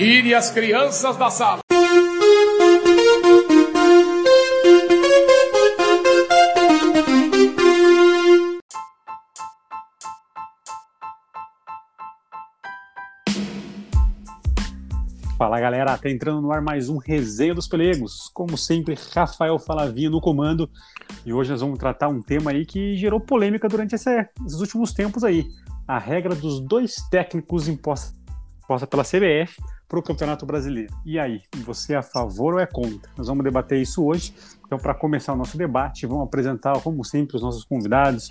Tire as crianças da sala. Fala galera, tá entrando no ar mais um Resenha dos Pelegos. Como sempre, Rafael Falavinha no comando. E hoje nós vamos tratar um tema aí que gerou polêmica durante esse, esses últimos tempos aí. A regra dos dois técnicos imposta, imposta pela CBF para o Campeonato Brasileiro. E aí, você é a favor ou é contra? Nós vamos debater isso hoje. Então, para começar o nosso debate, vamos apresentar, como sempre, os nossos convidados.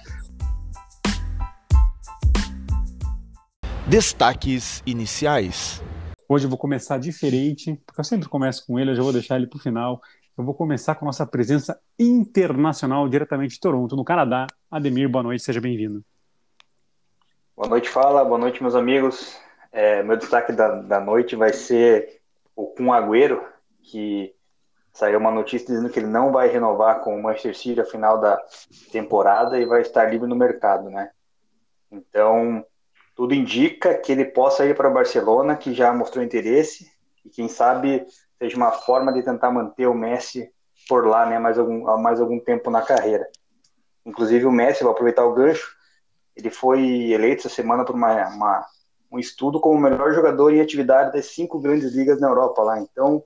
Destaques iniciais. Hoje eu vou começar diferente, porque eu sempre começo com ele, eu já vou deixar ele para o final. Eu vou começar com a nossa presença internacional diretamente de Toronto, no Canadá. Ademir, boa noite, seja bem-vindo. Boa noite, Fala, boa noite, meus amigos. É, meu destaque da, da noite vai ser o Kun Agüero, que saiu uma notícia dizendo que ele não vai renovar com o Manchester City a final da temporada e vai estar livre no mercado, né? Então, tudo indica que ele possa ir para o Barcelona, que já mostrou interesse, e quem sabe seja uma forma de tentar manter o Messi por lá, né, mais algum, mais algum tempo na carreira. Inclusive o Messi, vou aproveitar o gancho, ele foi eleito essa semana por uma, uma, um estudo como o melhor jogador em atividade das cinco grandes ligas na Europa lá. Então,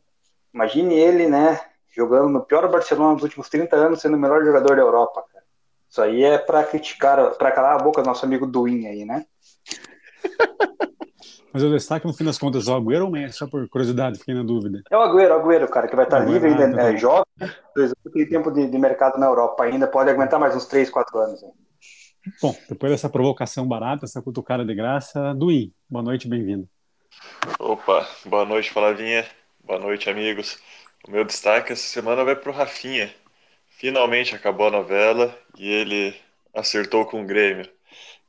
imagine ele, né, jogando no pior Barcelona nos últimos 30 anos, sendo o melhor jogador da Europa. Cara. Isso aí é para criticar, para calar a boca do nosso amigo Duin aí, né? Mas o destaque, no fim das contas, é o Agüero ou o Messi? Só por curiosidade, fiquei na dúvida. É o Agüero, o Agüero, cara, que vai estar livre, ainda é jovem, tem tempo de, de, mercado na Europa ainda, pode aguentar mais uns 3, 4 anos. Hein? Bom, depois dessa provocação barata, essa cutucada de graça, Duim, boa noite, bem-vindo. Opa, boa noite, Flavinha, boa noite, amigos. O meu destaque essa semana vai para o Rafinha. Finalmente acabou a novela e ele acertou com o Grêmio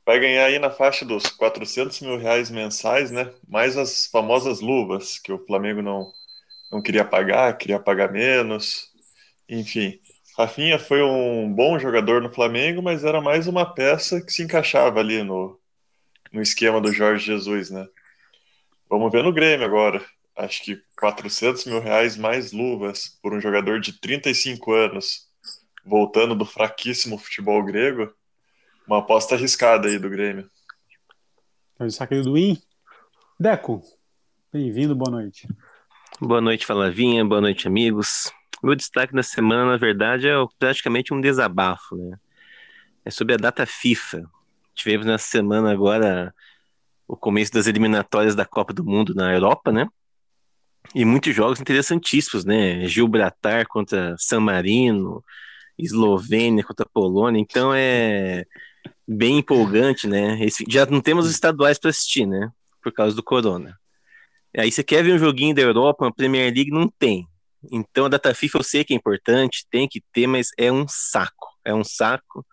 vai ganhar aí na faixa dos 400 mil reais mensais, né? Mais as famosas luvas que o Flamengo não, não queria pagar, queria pagar menos. Enfim, Rafinha foi um bom jogador no Flamengo, mas era mais uma peça que se encaixava ali no, no esquema do Jorge Jesus, né? Vamos ver no Grêmio agora. Acho que 400 mil reais mais luvas por um jogador de 35 anos, voltando do fraquíssimo futebol grego, uma aposta arriscada aí do Grêmio. Então, destaque do Win. Deco, bem-vindo, boa noite. Boa noite, Falavinha, boa noite, amigos. Meu destaque da semana, na verdade, é praticamente um desabafo, né? É sobre a data FIFA. Tivemos nessa semana agora o começo das eliminatórias da Copa do Mundo na Europa, né? E muitos jogos interessantíssimos, né? Gibraltar contra San Marino, Eslovênia contra Polônia. Então é bem empolgante, né? Esse, já não temos os estaduais para assistir, né? Por causa do corona. Aí você quer ver um joguinho da Europa, uma Premier League, não tem. Então a data FIFA eu sei que é importante, tem que ter, mas é um saco. É um saco.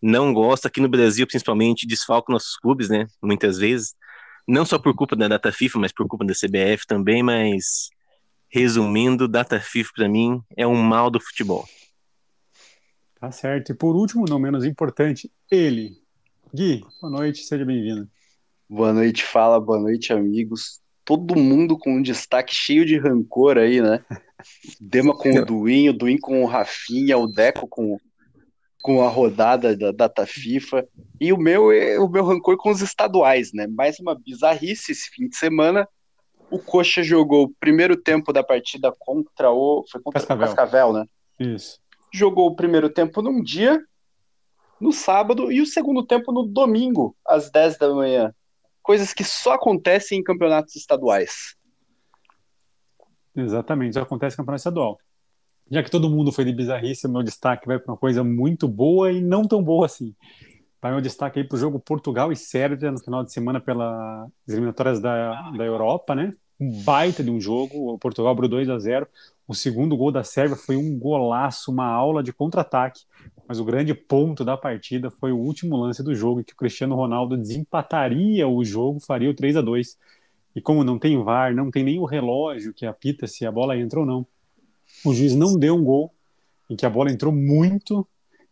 Não gosto, aqui no Brasil, principalmente, desfalca nossos clubes, né? Muitas vezes. Não só por culpa da data FIFA, mas por culpa da CBF também, mas resumindo, data FIFA para mim é um mal do futebol. Tá certo. E por último, não menos importante, ele. Gui, boa noite, seja bem-vindo. Boa noite, fala, boa noite, amigos. Todo mundo com um destaque cheio de rancor aí, né? Dema com o Duinho, o Duin com o Rafinha, o Deco com, com a rodada da data FIFA. E o meu, o meu rancor com os estaduais, né? Mais uma bizarrice esse fim de semana. O Coxa jogou o primeiro tempo da partida contra o. Foi contra Cascavel. o Cascavel, né? Isso jogou o primeiro tempo num dia, no sábado, e o segundo tempo no domingo, às 10 da manhã. Coisas que só acontecem em campeonatos estaduais. Exatamente, só acontece em campeonato estadual. Já que todo mundo foi de bizarrice, meu destaque vai para uma coisa muito boa e não tão boa assim. Vai meu destaque aí para o jogo Portugal e Sérvia no final de semana pelas eliminatórias da, da Europa, né? Um baita de um jogo. O Portugal abriu 2 a 0 o segundo gol da Sérvia foi um golaço, uma aula de contra-ataque, mas o grande ponto da partida foi o último lance do jogo, que o Cristiano Ronaldo desempataria o jogo, faria o 3 a 2 E como não tem VAR, não tem nem o relógio que apita se a bola entra ou não, o juiz não deu um gol em que a bola entrou muito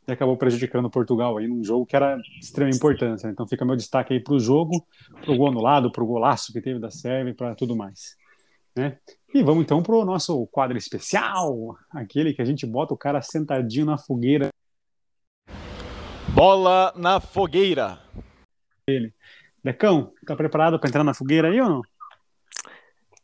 e acabou prejudicando Portugal aí num jogo que era de extrema importância. Então fica meu destaque aí para o jogo, para o gol anulado, para o golaço que teve da Sérvia e para tudo mais. Né? E vamos então para o nosso quadro especial, aquele que a gente bota o cara sentadinho na fogueira. Bola na fogueira. Decão, tá preparado para entrar na fogueira aí ou não?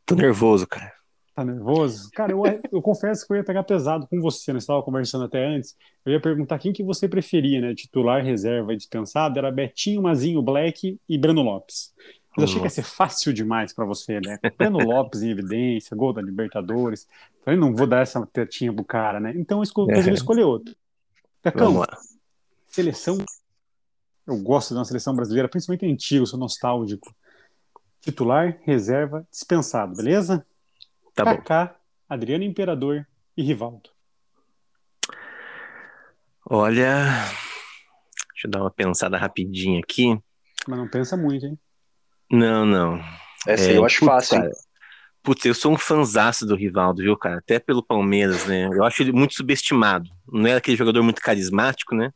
Tô nervoso, cara. Tá nervoso? Cara, eu, eu confesso que eu ia pegar pesado com você, nós estava conversando até antes. Eu ia perguntar quem que você preferia, né? Titular, reserva e dispensado. Era Betinho, Mazinho, Black e Breno Lopes. Mas achei que ia ser fácil demais para você, né? Breno Lopes em evidência, gol da Libertadores. Falei, não vou dar essa tetinha pro cara, né? Então eu escolhi, É. escolher outro. Lá. seleção. Eu gosto de uma seleção brasileira, principalmente antiga, eu sou nostálgico. Titular, reserva, dispensado, beleza? Tá bom. Kaká, Adriano Imperador e Rivaldo. Olha. Deixa eu dar uma pensada rapidinha aqui. Mas não pensa muito, hein? Não, não. Essa É, aí eu acho putz, fácil. hein? cara. Putz, eu sou um fanzaço do Rivaldo, viu, cara? Até pelo Palmeiras, né? Eu acho ele muito subestimado. Não era aquele jogador muito carismático, né?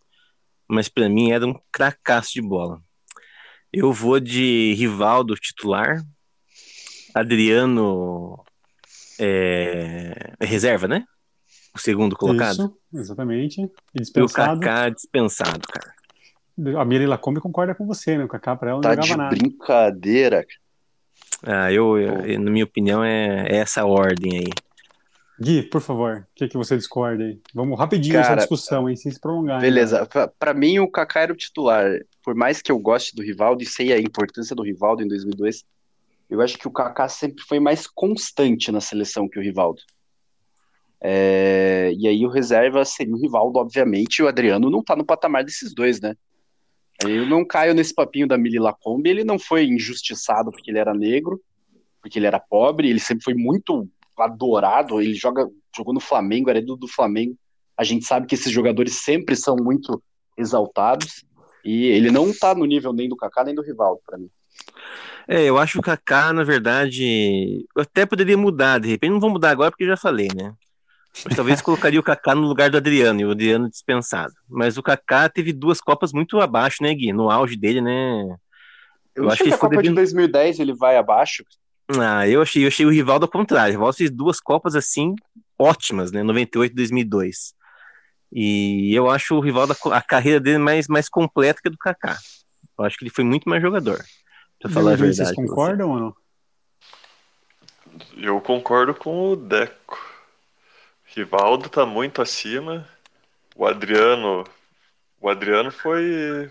Mas pra mim era um cracaço de bola. Eu vou de Rivaldo titular, Adriano é, reserva, né? O segundo colocado. Isso, exatamente. E E o dispensado. Kaká dispensado, cara. A Miri Lacombe concorda com você, né? O Kaká pra ela não Tá jogava de nada. brincadeira. Ah, eu, eu- na minha opinião, é, é essa ordem aí. Gui, por favor, o que, que você discorda aí? Vamos rapidinho Cara, essa discussão, hein? Sem se prolongar. Beleza. Pra mim, o Kaká era o titular. Por mais que eu goste do Rivaldo e sei a importância do Rivaldo em 2002, eu acho que o Kaká sempre foi mais constante na seleção que o Rivaldo. É, E aí o reserva seria o Rivaldo, obviamente, e o Adriano não tá no patamar desses dois, né? Eu não caio nesse papinho da Mili Lacombe, ele não foi injustiçado porque ele era negro, porque ele era pobre, ele sempre foi muito adorado, ele joga, jogou no Flamengo, era ídolo do Flamengo. A gente sabe que esses jogadores sempre são muito exaltados, e ele não tá no nível nem do Kaká nem do Rivaldo, pra mim. É, eu acho que o Kaká, na verdade, eu até poderia mudar, de repente não vou mudar agora porque eu já falei, né? Mas talvez colocaria o Kaká no lugar do Adriano e o Adriano dispensado. Mas o Kaká teve duas Copas muito abaixo, né, Gui? No auge dele, né? Eu, Eu acho que a Copa de poderia- 2010 ele vai abaixo. Ah, eu achei, eu achei o Rivaldo ao contrário. O Rivaldo fez duas Copas assim ótimas, né? 98 e 2002. E eu acho o Rivaldo a, a carreira dele mais, mais completa que a do Kaká. Eu acho que ele foi muito mais jogador. Pra falar a Vocês verdade. pra você. concordam ou não? Eu concordo com o Deco. Rivaldo tá muito acima. O Adriano. O Adriano foi.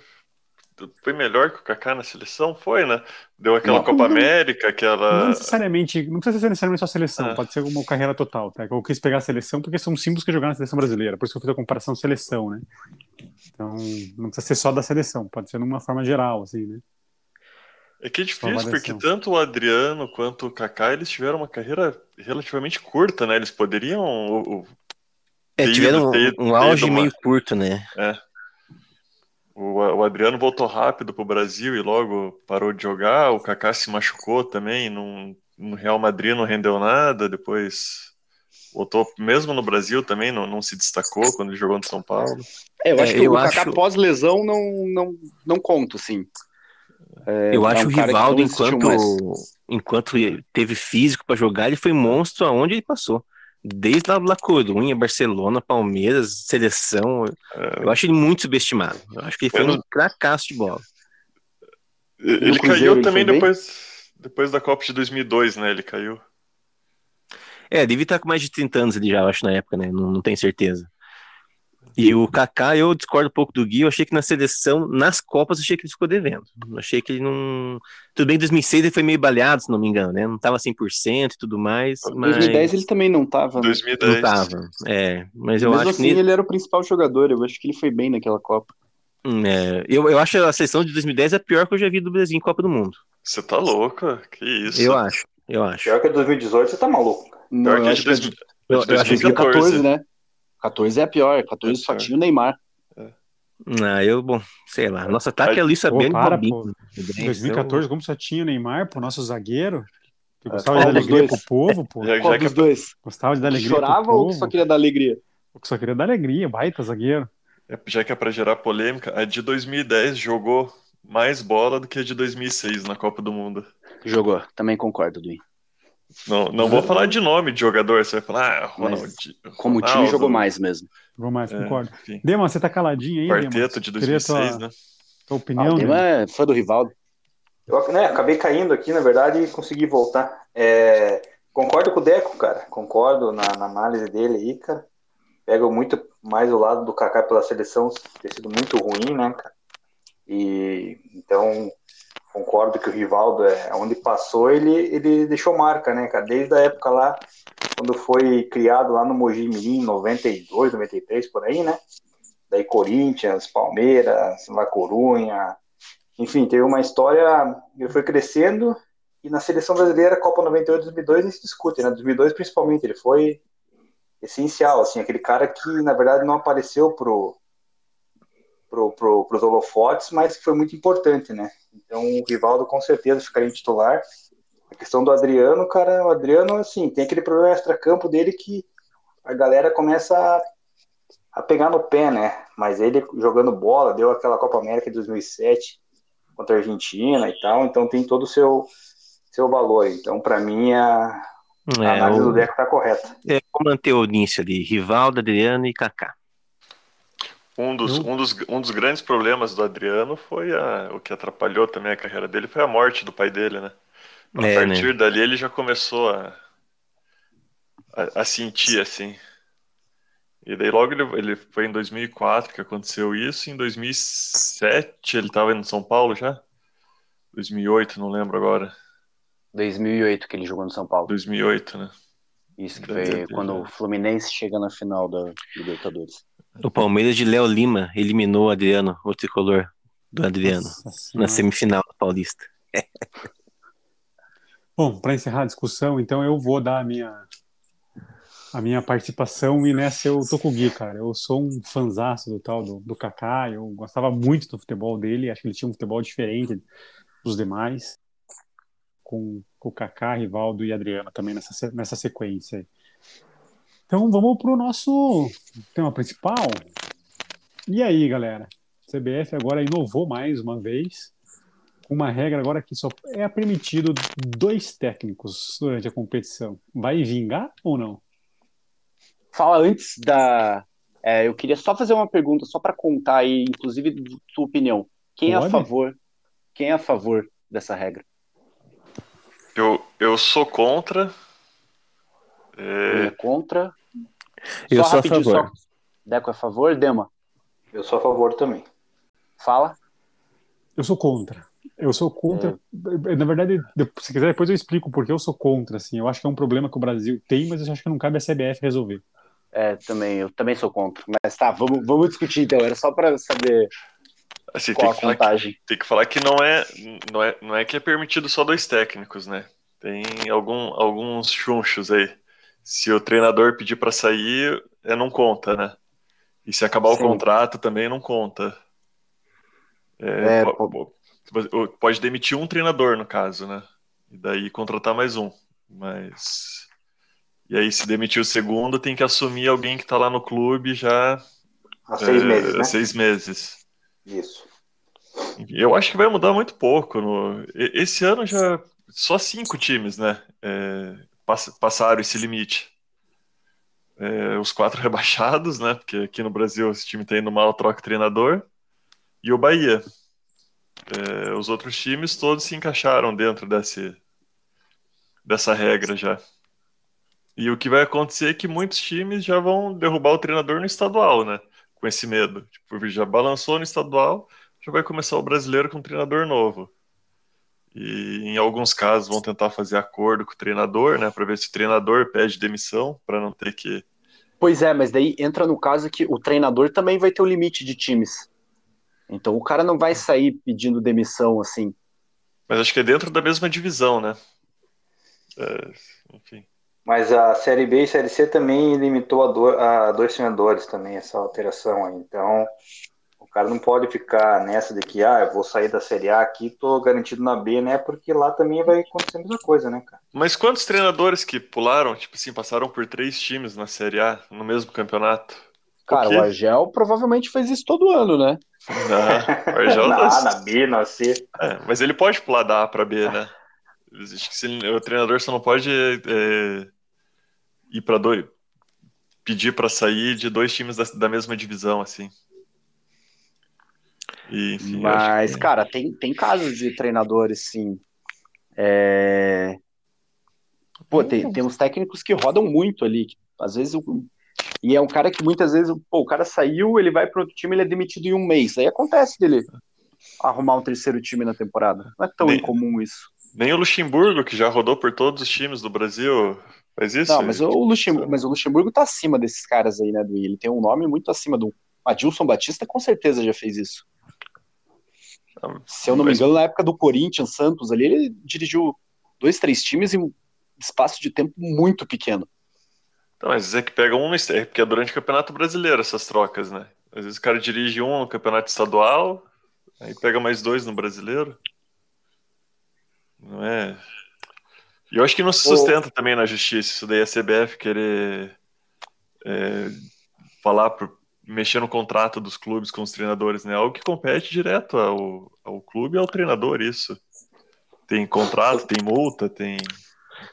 Foi melhor que o Kaká na seleção? Foi, né? Deu aquela Não, Copa não- América, Não aquela. necessariamente, não precisa ser necessariamente só a seleção, É. pode ser uma carreira total, tá? Eu quis pegar a seleção porque são símbolos que jogaram na seleção brasileira, por isso que eu fiz a comparação seleção, né? Então, não precisa ser só da seleção, pode ser numa forma geral, assim, né? É que é difícil, porque tanto o Adriano quanto o Kaká, eles tiveram uma carreira relativamente curta, né? Eles poderiam. o- o- É, tiveram ido- um, um ter ido auge uma- meio curto, né? O, o Adriano voltou rápido pro Brasil e logo parou de jogar. O Kaká se machucou também. Não, no Real Madrid não rendeu nada. Depois voltou, mesmo no Brasil também, não, não se destacou quando ele jogou no São Paulo. É, eu É, acho que eu o Kaká acho- pós-lesão não, não, não conta, sim. É, eu é acho um o Rivaldo, enquanto, mais. enquanto teve físico pra jogar, ele foi monstro aonde ele passou. Desde lá La Corunha, Barcelona, Palmeiras, seleção. Eu acho ele muito subestimado. Eu acho que ele foi não- um cracaço de bola. ele caiu ele também bem? depois, depois da Copa de 2002, né? Ele caiu. É, devia estar com mais de 30 anos ele já, eu acho, na época, né? Não, não tenho certeza. E o Kaká, eu discordo um pouco do Gui, eu achei que na seleção, nas Copas, eu achei que ele ficou devendo. Eu achei que ele não... Tudo bem em 2006 ele foi meio baleado, se não me engano, né? Não tava 100% e tudo mais, Em mas 2010 ele também não tava. né? 2010. não tava. É, mas eu Mesmo acho assim, que... nele- ele era o principal jogador. Eu acho que ele foi bem naquela Copa. Hum, é, eu, eu acho a seleção de 2010 a pior que eu já vi do Brasil em Copa do Mundo. Você tá louca? Que isso? Eu acho, eu acho. Pior que 2018, você tá maluco. Não, Pior que a de que a 2000 de Eu, a de eu acho que 2014. 2014, né? 14 é a pior. 14 É só pior. tinha o Neymar. Ah, eu, bom, sei lá. Nosso ataque é Luiz Pô, Fabiano e para, pô. Em 2014, como só tinha o Neymar, pro nosso zagueiro, que É, gostava qual de dar alegria pro povo, pô. Já, Qual já que dos dois? Gostava de dar alegria Chorava pro ou só queria dar alegria? Só queria dar alegria, baita zagueiro. É, Já que é pra gerar polêmica, a de 2010 jogou mais bola do que a de 2006 na Copa do Mundo. Jogou, também concordo, Duin. Não, não vou falar de nome de jogador, você vai falar, ah, Ronaldinho. Como o time jogou mais mesmo. Jogou mais, É, concordo. enfim. Dema, você tá caladinho aí, Quarteto Dema? de Queria 2006, tua, né? tua Ah, opinião, o Dema Dema? é fã do Rivaldo. Eu né, acabei caindo aqui, na verdade, e consegui voltar. É, concordo com o Deco, cara. Concordo na, na análise dele aí, cara. Pego muito mais o lado do Kaká pela seleção ter sido muito ruim, né, cara? E então concordo que o Rivaldo, é, onde passou, ele, ele deixou marca, né, cara? Desde a época lá, quando foi criado lá no Mogi Mirim, 92, 93, por aí, né? Daí Corinthians, Palmeiras, La Corunha, enfim, teve uma história, ele foi crescendo e na seleção brasileira, Copa 98 2002 nem se discute, né? 2002 principalmente, ele foi essencial, assim, aquele cara que na verdade não apareceu pro pro, pro, pros holofotes, mas que foi muito importante, né? Então o Rivaldo com certeza ficaria em titular. A questão do Adriano, cara, o Adriano, assim, tem aquele problema extra-campo dele que a galera começa a, a pegar no pé, né? Mas ele jogando bola, deu aquela Copa América de 2007 contra a Argentina e tal, então tem todo o seu, seu valor. Então, para mim, a, a É, análise o, do Deco tá correta. é, manter o início ali. Rivaldo, Adriano e Kaká. Um dos, um, dos, um dos grandes problemas do Adriano foi a, o que atrapalhou também a carreira dele foi a morte do pai dele, né? A É, partir dali ele já começou a, a, a sentir assim. E daí logo ele, ele foi em 2004 que aconteceu isso, em 2007 ele estava no São Paulo já? 2008, não lembro agora. 2008 que ele jogou no São Paulo. 2008, né? Isso que foi quando o Fluminense chega na final da Libertadores. O Palmeiras de Léo Lima eliminou o Adriano, o tricolor do Adriano, Nossa na semifinal do Paulista. Bom, para encerrar a discussão, então eu vou dar a minha a minha participação e nessa eu tô com o Gui, cara. Eu sou um fanzaço do tal do, do Kaká, eu gostava muito do futebol dele, acho que ele tinha um futebol diferente dos demais, com, com o Kaká, Rivaldo e Adriano também nessa, nessa sequência. Então vamos pro nosso tema principal. E aí, galera? CBF agora inovou mais uma vez uma regra agora que só é permitido dois técnicos durante a competição. Vai vingar ou não? Fala antes da. é, eu queria só fazer uma pergunta, só para contar aí, inclusive, tua opinião. Quem é a Pode? favor? Quem é a favor dessa regra? Eu, eu sou contra. É, é contra? Eu Só sou a rapidinho, favor. só- Deco é a favor? Dema, Eu sou a favor também. fala. Eu sou contra. Eu sou contra. Na verdade, de- se quiser, depois eu explico porque eu sou contra. Assim, eu acho que é um problema que o Brasil tem, mas eu acho que não cabe a CBF resolver. É, também, eu também sou contra. Mas tá, vamos, vamos discutir então. Era só para saber assim, qual tem a que, falar que, vantagem. tem que falar que não é, não é, não é que é permitido só dois técnicos, né? Tem algum, alguns chunchos aí. Se o treinador pedir para sair, é, não conta, né? E se acabar Sim. o contrato também não conta. É, po- po- pode demitir um treinador, no caso, né? E daí contratar mais um. Mas. E aí, se demitir o segundo, tem que assumir alguém que tá lá no clube já Há seis é, meses, né? seis meses. Isso. Eu acho que vai mudar muito pouco. No... Esse ano já só cinco times, né? é, passaram esse limite. É, os quatro rebaixados, né? Porque aqui no Brasil esse time tá indo mal, troca treinador. E o Bahia. É, os outros times todos se encaixaram dentro desse, dessa regra já. E o que vai acontecer é que muitos times já vão derrubar o treinador no estadual, né? Com esse medo. Tipo, já balançou no estadual, já vai começar o brasileiro com um treinador novo. E em alguns casos vão tentar fazer acordo com o treinador, né, para ver se o treinador pede demissão, para não ter que. Pois é, mas daí entra no caso que o treinador também vai ter o limite de times. Então o cara não vai sair pedindo demissão assim. Mas acho que é dentro da mesma divisão, né? É, enfim. Mas a Série B e Série C também limitou a, do- a dois treinadores também, essa alteração aí. Então, cara não pode ficar nessa de que, ah, eu vou sair da Série A aqui, tô garantido na B, né? Porque lá também vai acontecer a mesma coisa, né, cara? Mas quantos treinadores que pularam, tipo assim, passaram por três times na Série A no mesmo campeonato? Cara, quê? o Argel provavelmente faz isso todo ano, né? Não, o Argel na A, tá- na B, na C. É, mas ele pode pular da A para B, né? Existe que se, o treinador só não pode é, ir para dois, pedir para sair de dois times da, da mesma divisão, assim. E, enfim, Mas, que... cara, tem, tem casos de treinadores, sim. É... Pô, tem, tem uns técnicos que rodam muito ali. Às vezes, o... e é um cara que muitas vezes, pô, o cara saiu, ele vai para outro time, ele é demitido em um mês. Aí acontece dele arrumar um terceiro time na temporada. Não é tão nem, incomum isso. Nem o Luxemburgo, que já rodou por todos os times do Brasil, faz isso? Não, mas o Luxemburgo, mas o Luxemburgo tá acima desses caras aí, né, do Ele tem um nome muito acima do Adilson Batista, com certeza já fez isso. Se eu não me engano, na época do Corinthians, Santos ali, ele dirigiu dois, três times em um espaço de tempo muito pequeno. Então, mas é que pega um, é porque é durante o Campeonato Brasileiro essas trocas, né? Às vezes o cara dirige um no Campeonato Estadual, aí pega mais dois no Brasileiro. Não é? E eu acho que não se sustenta Ô... também na justiça isso daí a CBF querer é, falar pro, mexer no contrato dos clubes com os treinadores, né? Algo que compete direto ao, ao clube e ao treinador, isso. Tem contrato, tem multa, tem.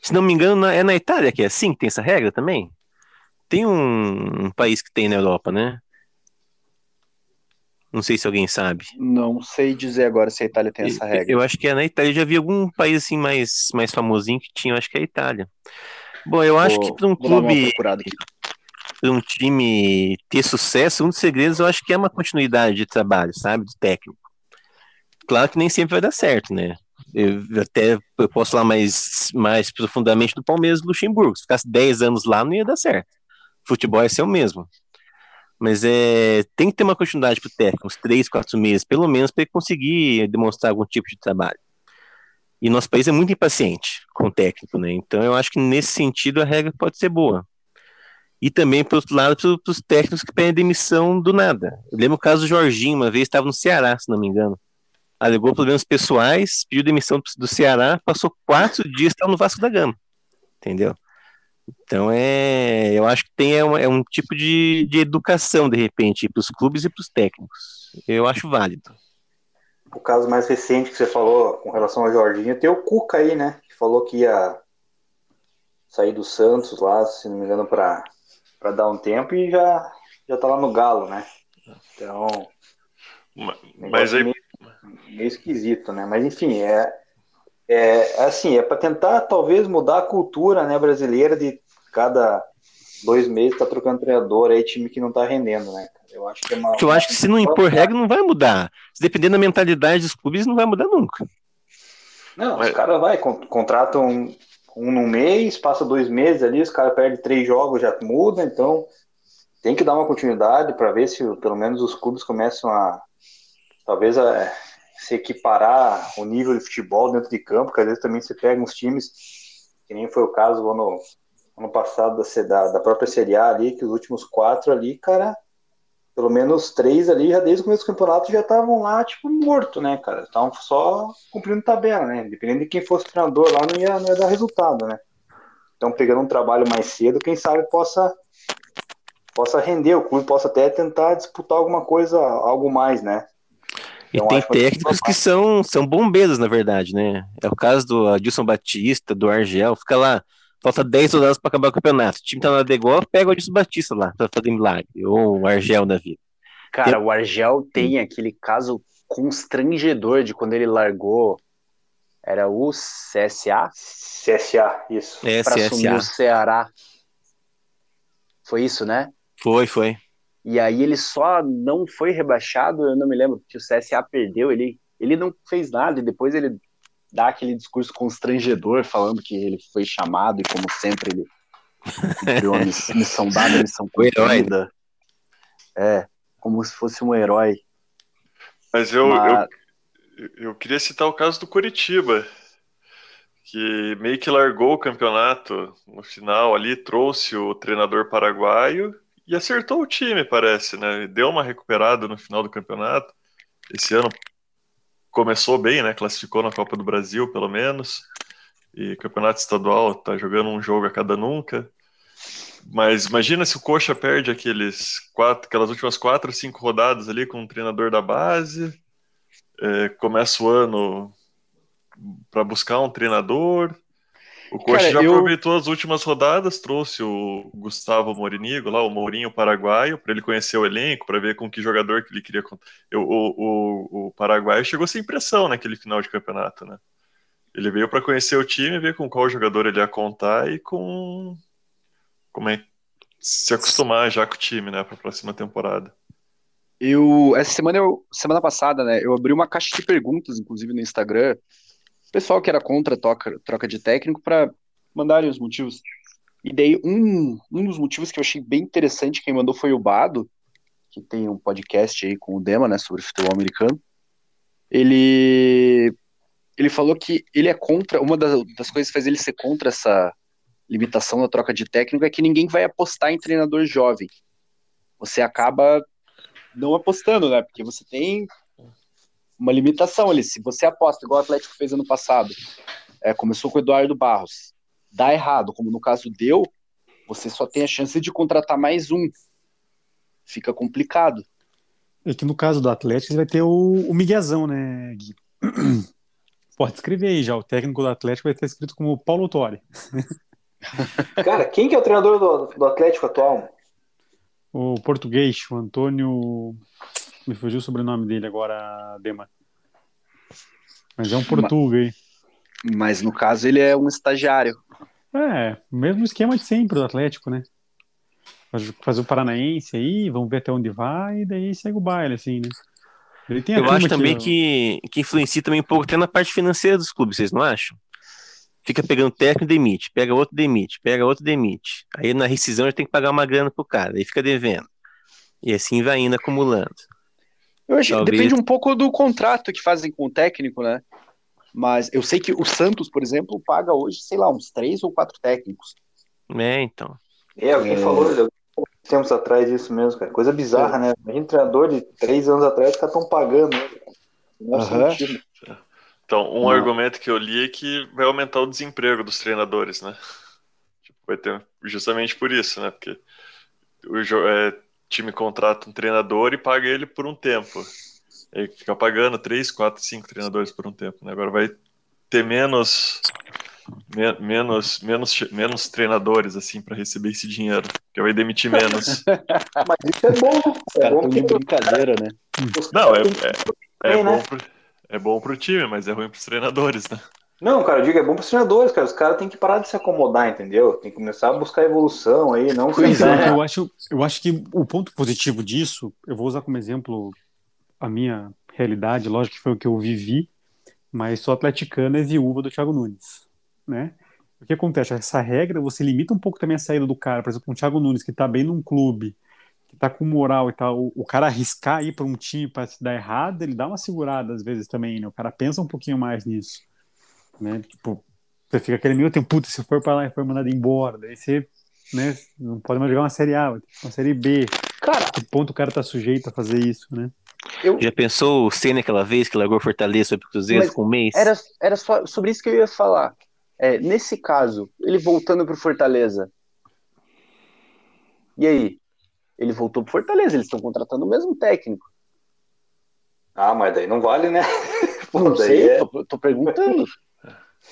Se não me engano, é na Itália que é assim, que tem essa regra também? Tem um, um país que tem na Europa, né? Não sei se alguém sabe. Não sei dizer agora se a Itália tem essa regra. Eu acho que é na Itália. Eu já vi algum país assim mais, mais famosinho que tinha, eu acho que é a Itália. Bom, eu acho que para um clube para um time ter sucesso, um dos segredos eu acho que é uma continuidade de trabalho, sabe, do técnico. Claro que nem sempre vai dar certo, né? Eu até eu posso falar mais, mais profundamente do Palmeiras do Luxemburgo. Se ficasse 10 anos lá, não ia dar certo. Futebol é ser o mesmo. Mas é, tem que ter uma continuidade para o técnico, uns 3, 4 meses, pelo menos, para ele conseguir demonstrar algum tipo de trabalho. E nosso país é muito impaciente com o técnico, né? Então eu acho que nesse sentido a regra pode ser boa e também, por outro lado, para os técnicos que pedem demissão do nada. Eu lembro o caso do Jorginho, uma vez estava no Ceará, se não me engano. Alegou problemas pessoais, pediu demissão do Ceará, passou quatro dias, estava no Vasco da Gama. Entendeu? Então, é, eu acho que tem é, um, é um tipo de, de educação, de repente, para os clubes e para os técnicos. Eu acho válido. O caso mais recente que você falou com relação ao Jorginho, tem o Cuca aí, né? Que falou que ia sair do Santos lá, se não me engano, para para dar um tempo e já já tá lá no Galo, né? Então, mas aí meio, meio, esquisito, né? Mas enfim, é é assim, é para tentar talvez mudar a cultura, né, brasileira de cada dois meses tá trocando treinador aí time que não tá rendendo, né? Eu acho que é uma, eu acho que se não impor regra não vai mudar. Se depender da mentalidade dos clubes não vai mudar nunca. Não, Mas... os caras vai contratam um no mês, passa dois meses ali, os caras perdem três jogos, já muda, então tem que dar uma continuidade para ver se pelo menos os clubes começam a talvez a se equiparar o nível de futebol dentro de campo, que às vezes também você pega uns times, que nem foi o caso no ano, ano passado da, da própria Série A ali, que os últimos quatro ali, cara, pelo menos três ali, já desde o começo do campeonato, já estavam lá, tipo, morto, né, cara? Estavam só cumprindo tabela, né? Dependendo de quem fosse o treinador lá, não ia, não ia dar resultado, né? Então, pegando um trabalho mais cedo, quem sabe possa possa render, o clube possa até tentar disputar alguma coisa, algo mais, né? Então, e tem técnicos que são, são bombeiros, na verdade, né? É o caso do Adilson Batista, do Argel, fica lá Falta 10 rodadas para acabar o campeonato. O time tá na degola, pega o Adilson Batista lá para fazer milagre. Ou o Argel da vida. Cara, tem... o Argel tem aquele caso constrangedor de quando ele largou. Era o CSA? CSA, isso. É, pra CSA. assumir o Ceará. Foi isso, né? Foi, foi. E aí ele só não foi rebaixado, eu não me lembro, porque o CSA perdeu, ele, ele não fez nada, e depois ele dá aquele discurso constrangedor falando que ele foi chamado e como sempre ele cumpriu a missão dada, a missão cumprida. É, como se fosse um herói. Mas eu, Mas... eu, eu queria citar o caso do Curitiba, que meio que largou o campeonato no final ali, trouxe o treinador paraguaio e acertou o time, parece, né? Deu uma recuperada no final do campeonato. Esse ano começou bem, né? Classificou na Copa do Brasil, pelo menos. E campeonato estadual tá jogando um jogo a cada nunca. Mas imagina se o Coxa perde aqueles quatro, aquelas últimas quatro, cinco rodadas ali com o treinador da base. É, começa o ano para buscar um treinador. O Coxa já eu- aproveitou as últimas rodadas, trouxe o Gustavo Morinigo, lá, o Mourinho paraguaio, para ele conhecer o elenco, para ver com que jogador que ele queria. Eu- o, o, o paraguaio chegou sem pressão naquele final de campeonato, né? Ele veio para conhecer o time, ver com qual jogador ele ia contar e com como é se acostumar já com o time, né, para a próxima temporada. Eu, essa semana, eu, semana passada, né, eu abri uma caixa de perguntas, inclusive no Instagram, pessoal que era contra a troca, troca de técnico, para mandarem os motivos. E daí, um, um dos motivos que eu achei bem interessante, quem mandou foi o Bado, que tem um podcast aí com o Dema, né, sobre futebol americano. Ele, ele falou que ele é contra, uma das, das coisas que faz ele ser contra essa limitação da troca de técnico é que ninguém vai apostar em treinador jovem. Você acaba não apostando, né? Porque você tem uma limitação ali. Se você aposta, igual o Atlético fez ano passado, é, começou com o Eduardo Barros, dá errado, como no caso deu, você só tem a chance de contratar mais um. Fica complicado. É que no caso do Atlético, você vai ter o, o Miguezão, né, Gui? Pode escrever aí já. O técnico do Atlético vai estar escrito como Paulo Torre. Cara, quem que é o treinador do, do Atlético atual? O português, o Antônio. Me fugiu o sobrenome dele agora, Dema. Mas é um português. Mas no caso ele é um estagiário. É, mesmo esquema de sempre do Atlético, né? Faz- Fazer o Paranaense aí, vamos ver até onde vai, e daí segue o baile, assim, né? Ele tem a Eu acho também que, que influencia também um pouco até na parte financeira dos clubes, vocês não acham? Fica pegando técnico e demite, pega outro demite, pega outro demite. Aí na rescisão já tem que pagar uma grana pro cara, aí fica devendo. E assim vai indo acumulando. Eu acho, Talvez. depende um pouco do contrato que fazem com o técnico, né? Mas eu sei que o Santos, por exemplo, paga hoje, sei lá, uns três ou quatro técnicos. É, então. É, alguém É. falou de tempos atrás isso mesmo, cara. Coisa bizarra, né? Imagina um treinador de três anos atrás, caras estão pagando. Né? Então, um argumento que eu li é que vai aumentar o desemprego dos treinadores, né? Tipo, vai ter justamente por isso, né? Porque o é, time contrata um treinador e paga ele por um tempo. Aí fica pagando três, quatro, cinco treinadores por um tempo, né? Agora vai ter menos me- menos menos menos treinadores assim para receber esse dinheiro, que vai demitir menos. Mas isso é bom. É caras bom brincadeira, né? Não, é, é, é Tem, né? bom pro, é bom pro time, mas é ruim pros treinadores, né? Não, cara, eu digo, é bom para os treinadores, cara. Os caras têm que parar de se acomodar, entendeu? Tem que começar a buscar evolução aí, não Pois é, né? eu acho, eu acho que o ponto positivo disso, eu vou usar como exemplo a minha realidade, lógico que foi o que eu vivi, mas sou atleticana e viúva do Thiago Nunes, né? O que acontece? Essa regra, você limita um pouco também a saída do cara, por exemplo, um Thiago Nunes que tá bem num clube, que tá com moral e tal, o, o cara arriscar ir para um time para se dar errado, ele dá uma segurada às vezes também, né? O cara pensa um pouquinho mais nisso, né? Tipo, você fica aquele meio tempo, puta, se for para lá e for mandado embora, daí você, né, não pode mais jogar uma série A, uma série B. Cara, Que ponto o cara tá sujeito a fazer isso, né? eu, Já pensou o Senna aquela vez que largou Fortaleza sobre o Cruzeiro Mas com um mês? Era, era só sobre isso que eu ia falar. É, nesse caso, ele voltando pro Fortaleza. E aí? Ele voltou pro Fortaleza, eles estão contratando o mesmo técnico. Ah, mas daí não vale, né? Pô, Não daí sei, é- tô, tô perguntando.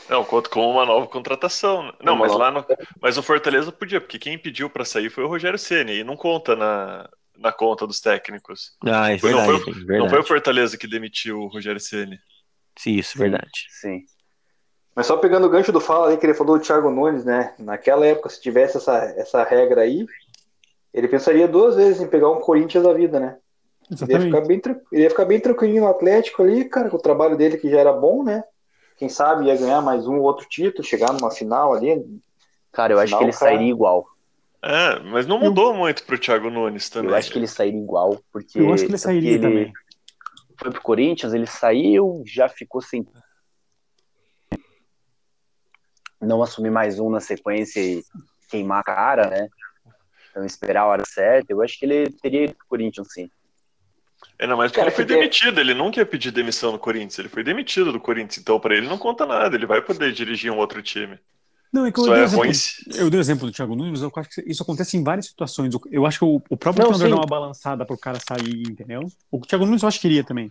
Não, conto com uma nova contratação. né? Não, Uma mas nova- lá no, mas o Fortaleza podia, porque quem pediu pra sair foi o Rogério Ceni e não conta na, na conta dos técnicos. Ah, é Foi- não verdade, foi- é Não verdade. foi o Fortaleza que demitiu o Rogério Ceni. Sim, isso, verdade. Sim. Mas só pegando o gancho do fala aí que ele falou do Thiago Nunes, né? Naquela época, se tivesse essa, essa regra aí, ele pensaria duas vezes em pegar um Corinthians da vida, né? Ele ia, Exatamente. ficar bem, ele ia ficar bem tranquilinho no Atlético ali, cara, com o trabalho dele que já era bom, né? Quem sabe ia ganhar mais um ou outro título, chegar numa final ali. Cara, eu acho Não, que ele cara. sairia igual. É, mas não mudou muito pro Thiago Nunes também. Eu acho que ele sairia igual, porque Eu acho que ele sairia ele também. foi pro Corinthians, ele saiu, já ficou sem não assumir mais um na sequência e queimar a cara, né? Então esperar a hora certa. Eu acho que ele teria ido pro Corinthians, sim. Ainda mais porque Cara, ele foi porque- demitido, ele nunca ia pedir demissão no Corinthians, ele foi demitido do Corinthians, então pra ele não conta nada, ele vai poder dirigir um outro time. Não, é que eu Só dei é exemplo- ruim. Eu dei o exemplo do Thiago Nunes, eu acho que isso acontece em várias situações. Eu acho que o, o próprio Não, treinador sim. dá uma balançada pro cara sair, entendeu? O Thiago Nunes eu acho que iria também.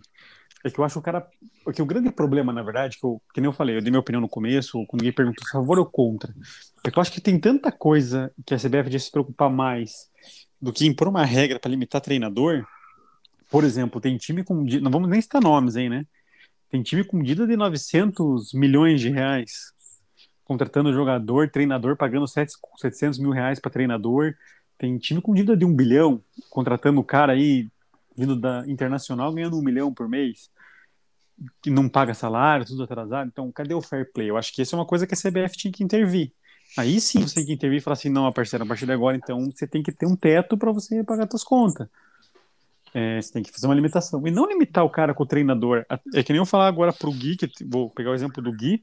é que eu acho o cara. Que o grande problema, na verdade, que, eu, que nem eu falei, eu dei minha opinião no começo, quando ninguém perguntou se favor ou contra. É que eu acho que tem tanta coisa que a CBF devia se preocupar mais do que impor uma regra para limitar treinador. Por exemplo, tem time com. Não vamos nem citar nomes aí, né? Tem time com dívida de 900 milhões de reais, contratando jogador, treinador, pagando 700 mil reais para treinador. Tem time com dívida de um bilhão, contratando o cara aí vindo da Internacional ganhando um milhão por mês, que não paga salário, tudo atrasado. Então, cadê o fair play? Eu acho que isso é uma coisa que a CBF tinha que intervir. Aí sim você tem que intervir e falar assim: não, parceiro, a partir de agora, então você tem que ter um teto para você pagar suas contas. É, você tem que fazer uma limitação. E não limitar o cara com o treinador. É que nem eu falar agora pro Gui, que vou pegar o exemplo do Gui,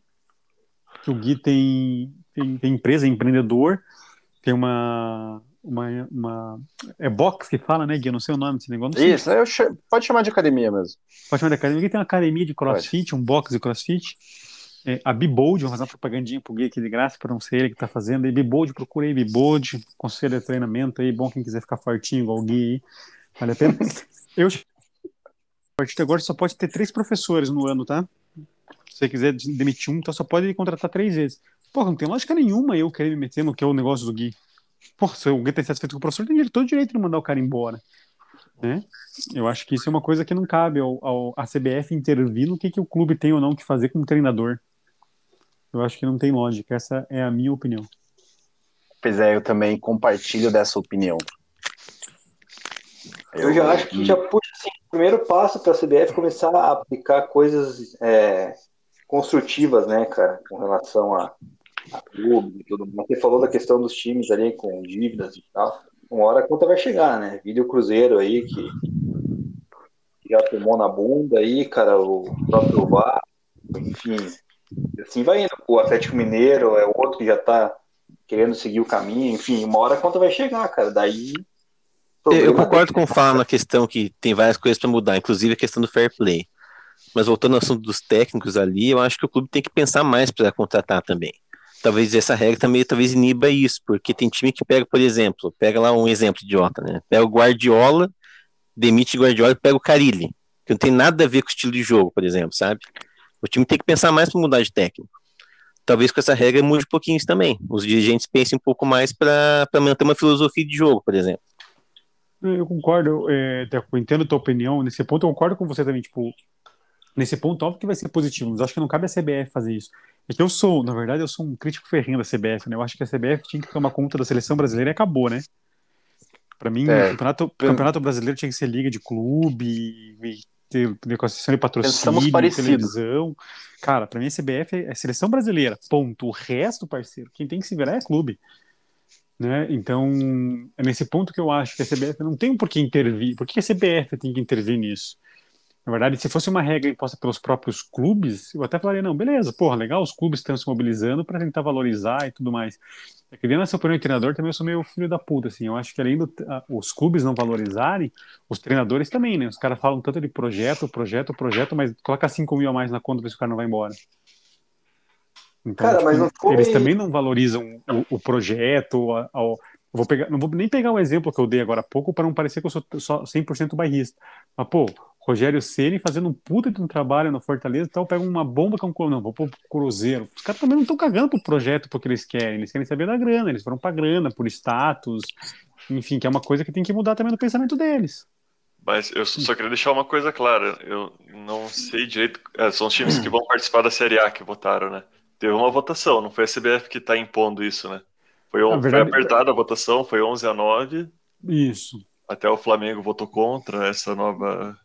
que o Gui tem, tem, tem empresa, é empreendedor, tem uma, uma, uma. É box que fala, né, Gui? Eu não sei o nome desse negócio. Isso, ch... pode chamar de academia mesmo. Pode chamar de academia. Gui tem uma academia de crossfit, pode. um box de crossfit. É, a Bibold, vou fazer uma propagandinha pro Gui aqui de graça, para não ser ele que tá fazendo. E Bibold, procurei Bibold, conselho de treinamento aí, bom quem quiser ficar fortinho igual o Gui aí. Vale a pena? eu, a partir de agora, só pode ter três professores no ano, tá? Se você quiser demitir um, então só pode contratar três vezes. Porra, não tem lógica nenhuma eu querer me meter no que é o negócio do Gui. Porra, se alguém tem satisfeito com o professor, tem todo direito de mandar o cara embora. Né? Eu acho que isso é uma coisa que não cabe ao, ao a CBF intervir no que, que o clube tem ou não que fazer como treinador. Eu acho que não tem lógica. Essa é a minha opinião. Pois é, eu também compartilho dessa opinião. Eu, eu já acho que já puxa assim, o primeiro passo para a CBF começar a aplicar coisas é, construtivas, né, cara, com relação a, a clube e tudo mais. Você falou da questão dos times ali com dívidas e tal. Uma hora a conta vai chegar, né? Vídeo Cruzeiro aí que, que já tomou na bunda aí, cara, o próprio VAR, enfim. Assim vai indo. O Atlético Mineiro é outro que já tá querendo seguir o caminho, enfim, uma hora a conta vai chegar, cara. Daí. Eu concordo com o Fala na questão que tem várias coisas para mudar, inclusive a questão do fair play. Mas voltando ao assunto dos técnicos ali, eu acho que o clube tem que pensar mais para contratar também talvez essa regra também talvez iniba isso, porque tem time que pega, por exemplo, pega lá um exemplo idiota, né? Pega o Guardiola, demite o Guardiola e pega o Carilli, que não tem nada a ver com o estilo de jogo, por exemplo, sabe? O time tem que pensar mais para mudar de técnico. Talvez com essa regra mude um pouquinho isso também. Os dirigentes pensem um pouco mais para manter uma filosofia de jogo, por exemplo. Eu concordo, é, eu entendo a tua opinião. Nesse ponto, eu concordo com você também. Tipo, nesse ponto, óbvio que vai ser positivo, mas acho que não cabe a CBF fazer isso. É que eu sou, na verdade, eu sou um crítico ferrenho da CBF, né? Eu acho que a CBF tinha que tomar conta da seleção brasileira e acabou, né? Para mim, é, o campeonato, campeonato, brasileiro tinha que ser liga de clube, ter negociação de patrocínio, televisão. Cara, para mim a CBF é seleção brasileira, ponto. O resto, parceiro, quem tem que se virar é clube. Né? Então, é nesse ponto que eu acho que a CBF não tem por que intervir. Por que a CBF tem que intervir nisso? Na verdade, se fosse uma regra imposta pelos próprios clubes, eu até falaria, não, beleza, porra, legal, os clubes estão se mobilizando para tentar valorizar e tudo mais. É que dentro dessa opinião de treinador também eu sou meio filho da puta, assim, eu acho que além dos clubes não valorizarem, os treinadores também, né? Os caras falam tanto de projeto, projeto, projeto, mas coloca 5 mil a mais na conta para esse cara não vai embora. Então, cara, mas não foi... eles também não valorizam o, o projeto, a, a, vou pegar, não vou nem pegar o exemplo que eu dei agora há pouco para não parecer que eu sou só 100% bairrista. Mas, pô, Rogério Ceni fazendo um puta de um trabalho no Fortaleza, então pega uma bomba que é um não, vou pro Cruzeiro. Os caras também não estão cagando pro projeto porque eles querem, eles querem saber da grana, eles foram pra grana, por status, enfim, que é uma coisa que tem que mudar também no pensamento deles. Mas eu só queria deixar uma coisa clara, eu não sei direito, é, são os times que vão participar da Série A que votaram, né? Teve uma votação, não foi a CBF que está impondo isso, né? Foi, verdade, foi apertada a votação, foi 11 a 9. Isso. Até o Flamengo votou contra essa nova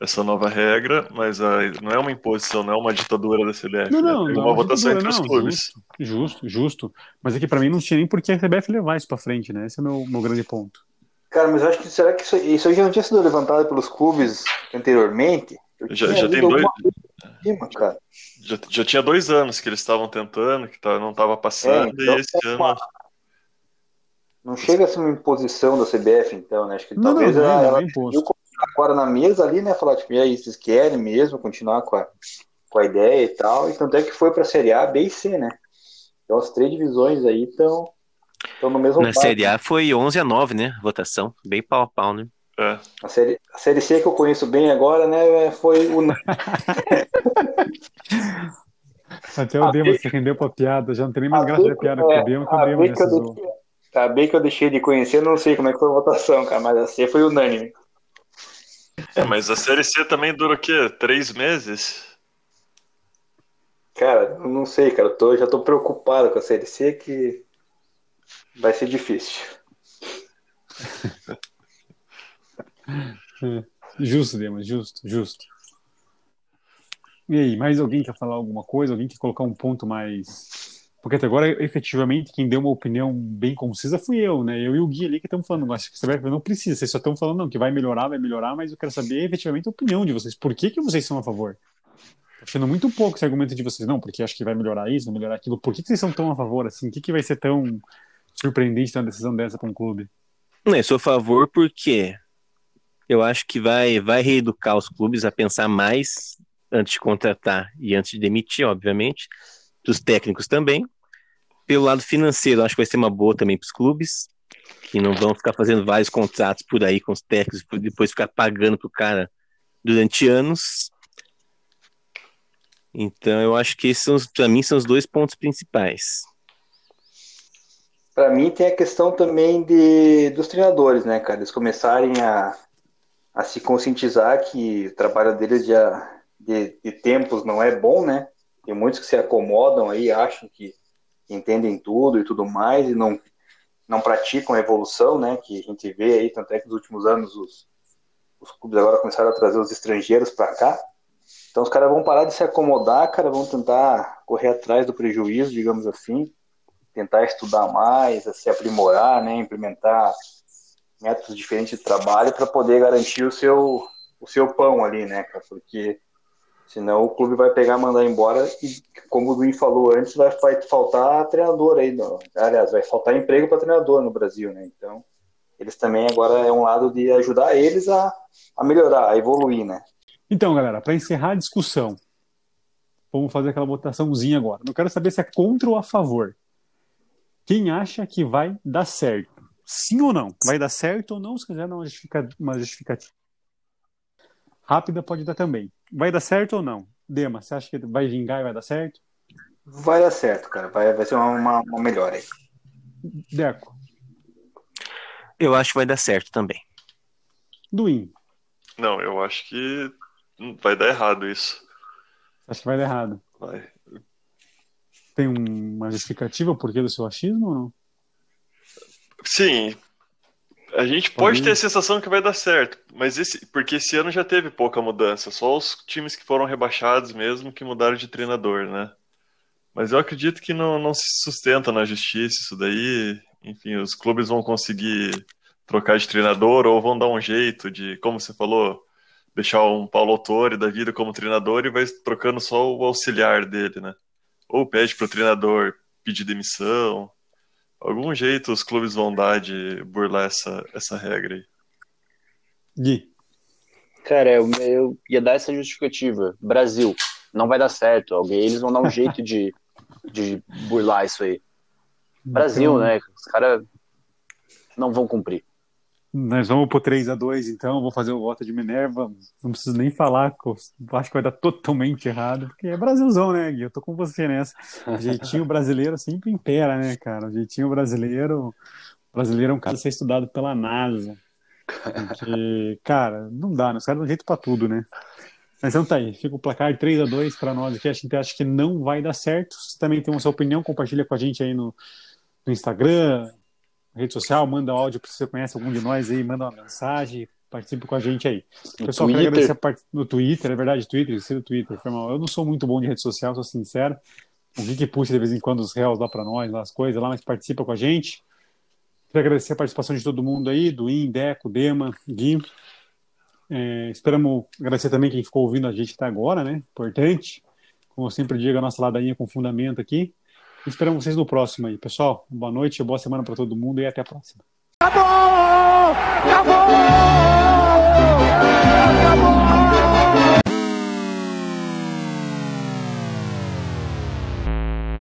essa nova regra, mas não é uma imposição, não é uma ditadura da CBF. Não, não, né? não é uma, votação entre os clubes. Justo, justo, justo. Mas é que para mim não tinha nem por que a CBF levar isso para frente, né? Esse é o meu, meu grande ponto. Cara, mas eu acho que será que isso, isso já não tinha sido levantado pelos clubes anteriormente? Já, já tem dois. Cima, já, já, tinha dois anos que eles estavam tentando, que tá, não estava passando, é, então, e esse é uma... ano. Não chega a ser uma imposição da CBF, então, né? Acho que não, talvez não, ela, ela agora na mesa ali, né? Falar, tipo, e aí, vocês querem mesmo continuar com a, com a ideia e tal? E tanto é que foi para a Série A, B e C, né? Então as três divisões aí estão no mesmo Na Série A foi 11 a 9, né? Votação, bem pau a pau, né? É. A série, a série C que eu conheço bem agora, né, foi o. Até o Demo se rendeu pra piada, já não tem nem mais graça da piada com é, o Demo, que o Demo B já que eu deixei- A B que eu deixei de conhecer, não sei como é que foi a votação, cara, mas a C foi unânime. É, mas a Série C também dura o quê? Três meses? Cara, não sei, cara, eu tô, já tô preocupado com a série C que vai ser difícil. Justo, Demo, justo, justo. E aí, mais alguém quer falar alguma coisa? Alguém quer colocar um ponto mais. Porque até agora, efetivamente, quem deu uma opinião bem concisa fui eu, né? Eu e o Gui ali que estamos falando. Acho que você não precisa, vocês só estão falando não, que vai melhorar, vai melhorar, mas eu quero saber efetivamente a opinião de vocês. Por que, que vocês são a favor? Achando muito pouco esse argumento de vocês, não, porque acho que vai melhorar isso, vai melhorar aquilo. Por que, que vocês são tão a favor assim? O que, que vai ser tão surpreendente uma decisão dessa para um clube? Não, eu sou a favor porque eu acho que vai, vai reeducar os clubes a pensar mais antes de contratar e antes de demitir, obviamente, dos técnicos também. Pelo lado financeiro, acho que vai ser uma boa também para os clubes, que não vão ficar fazendo vários contratos por aí com os técnicos, depois ficar pagando pro cara durante anos. Então, eu acho que esses, para mim, são os dois pontos principais. Pra mim tem a questão também de, dos treinadores, né, cara? Eles começarem a, a se conscientizar que o trabalho deles de, de, de tempos não é bom, né? Tem muitos que se acomodam aí, acham que entendem tudo e tudo mais e não, não praticam a evolução, né? Que a gente vê aí, tanto é que nos últimos anos os, os clubes agora começaram a trazer os estrangeiros para cá. Então os caras vão parar de se acomodar, cara, vão tentar correr atrás do prejuízo, digamos assim, tentar estudar mais, se aprimorar, né, implementar métodos diferentes de trabalho para poder garantir o seu o seu pão ali, né, cara? Porque senão o clube vai pegar, mandar embora e, como o Duin falou antes, vai, vai faltar treinador aí, no, aliás, vai faltar emprego para treinador no Brasil, né? Então eles também agora é um lado de ajudar eles a, a melhorar, a evoluir, né? Então, galera, para encerrar a discussão, vamos fazer aquela votaçãozinha agora. Eu quero saber se é contra ou a favor. Quem acha que vai dar certo? Sim ou não? Vai dar certo ou não? Se quiser dar uma justifica- uma justificativa rápida, pode dar também. Vai dar certo ou não? Dema, você acha que vai vingar e vai dar certo? Vai dar certo, cara. Vai, vai ser uma, uma, uma melhora aí. Deco, Eu acho que vai dar certo também. Duin, Não, eu acho que vai dar errado isso. acho que vai dar errado. Vai. Tem um- uma justificativa por que do seu achismo ou não? Sim, a gente pode Pode- ter a sensação que vai dar certo, mas esse, porque esse ano já teve pouca mudança, só os times que foram rebaixados mesmo que mudaram de treinador, né? Mas eu acredito que não, não se sustenta na justiça isso daí. Enfim, os clubes vão conseguir trocar de treinador ou vão dar um jeito de, como você falou, deixar um Paulo Autori da vida como treinador e vai trocando só o auxiliar dele, né? Ou pede pro treinador pedir demissão. Algum jeito os clubes vão dar de burlar essa, essa regra aí. Gui, Cara, eu, eu ia dar essa justificativa. Brasil, não vai dar certo. Alguém, eles vão dar um jeito de, de burlar isso aí. Brasil, Então, né? Os caras não vão cumprir. Nós vamos pro 3 a 2 então. Vou fazer o voto de Minerva. Não preciso nem falar, acho que vai dar totalmente errado, porque é Brasilzão, né, Gui? Eu tô com você nessa. O jeitinho brasileiro sempre impera, né, cara? O jeitinho brasileiro. O brasileiro é um cara a ser estudado pela NASA. Porque, cara, não dá, né? Os caras dão jeito pra tudo, né? Mas então tá aí, fica o placar 3 a 2 para nós aqui. A gente acha que não vai dar certo. Você também tem a sua opinião, compartilha com a gente aí no, no Instagram, rede social, manda áudio se você conhece algum de nós aí, manda uma mensagem, participe com a gente aí. No Pessoal, quero Twitter. agradecer a part... no Twitter, é verdade, Twitter, esqueci do Twitter, foi mal. Eu não sou muito bom de rede social, sou sincero. O que puxa de vez em quando os réus lá pra nós, lá as coisas lá, mas participa com a gente. Quero agradecer a participação de todo mundo aí, do In, Deco, Dema, Gui. É, esperamos agradecer também quem ficou ouvindo a gente até agora, né? Importante. Como eu sempre digo, a nossa ladainha com fundamento aqui. Esperamos vocês no próximo aí, pessoal. Boa noite, boa semana para todo mundo e até a próxima. Acabou! Acabou! Acabou!